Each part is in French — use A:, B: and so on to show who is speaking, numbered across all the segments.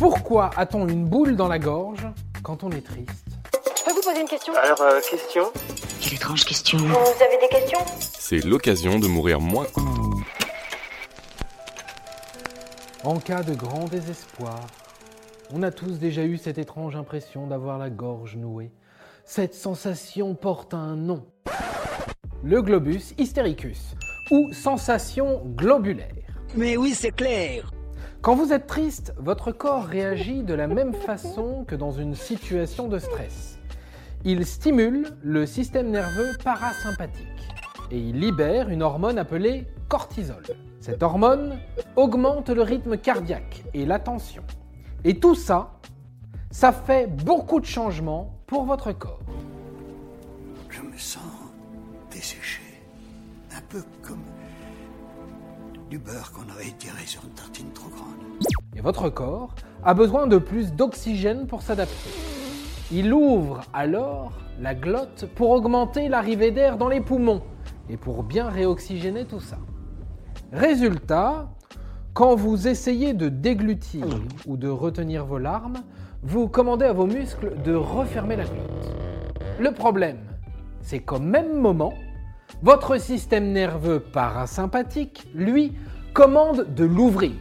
A: Pourquoi a-t-on une boule dans la gorge quand on est triste
B: Je peux vous poser une question
C: Alors, euh, question
D: Quelle étrange question.
B: Vous avez des questions
E: C'est l'occasion de mourir moins.
A: En cas de grand désespoir, on a tous déjà eu cette étrange impression d'avoir la gorge nouée. Cette sensation porte un nom. Le globus hystéricus, ou sensation globulaire.
F: Mais oui, c'est clair.
A: Quand vous êtes triste, votre corps réagit de la même façon que dans une situation de stress. Il stimule le système nerveux parasympathique et il libère une hormone appelée cortisol. Cette hormone augmente le rythme cardiaque et la tension. Et tout ça, ça fait beaucoup de changements pour votre corps.
F: Je me sens desséché. Un peu comme du beurre qu'on aurait étiré sur une tartine trop grande.
A: Et votre corps a besoin de plus d'oxygène pour s'adapter. Il ouvre alors la glotte pour augmenter l'arrivée d'air dans les poumons et pour bien réoxygéner tout ça. Résultat, quand vous essayez de déglutir ou de retenir vos larmes, vous commandez à vos muscles de refermer la glotte. Le problème, c'est qu'au même moment, votre système nerveux parasympathique, lui, commande de l'ouvrir.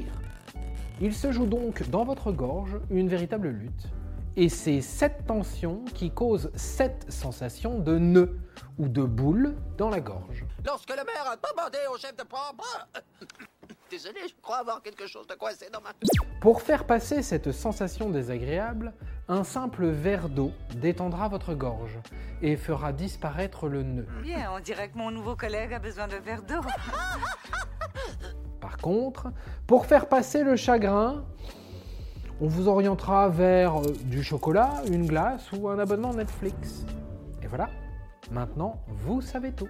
A: Il se joue donc dans votre gorge une véritable lutte. Et c'est cette tension qui cause cette sensation de nœud ou de boule dans la gorge.
G: Lorsque le maire a demandé au chef de pompe... Désolé, je crois avoir quelque chose de coincé dans ma...
A: Pour faire passer cette sensation désagréable, un simple verre d'eau détendra votre gorge et fera disparaître le nœud.
H: Bien, on dirait que mon nouveau collègue a besoin de verre d'eau.
A: Par contre, pour faire passer le chagrin, on vous orientera vers euh, du chocolat, une glace ou un abonnement Netflix. Et voilà, maintenant vous savez tout.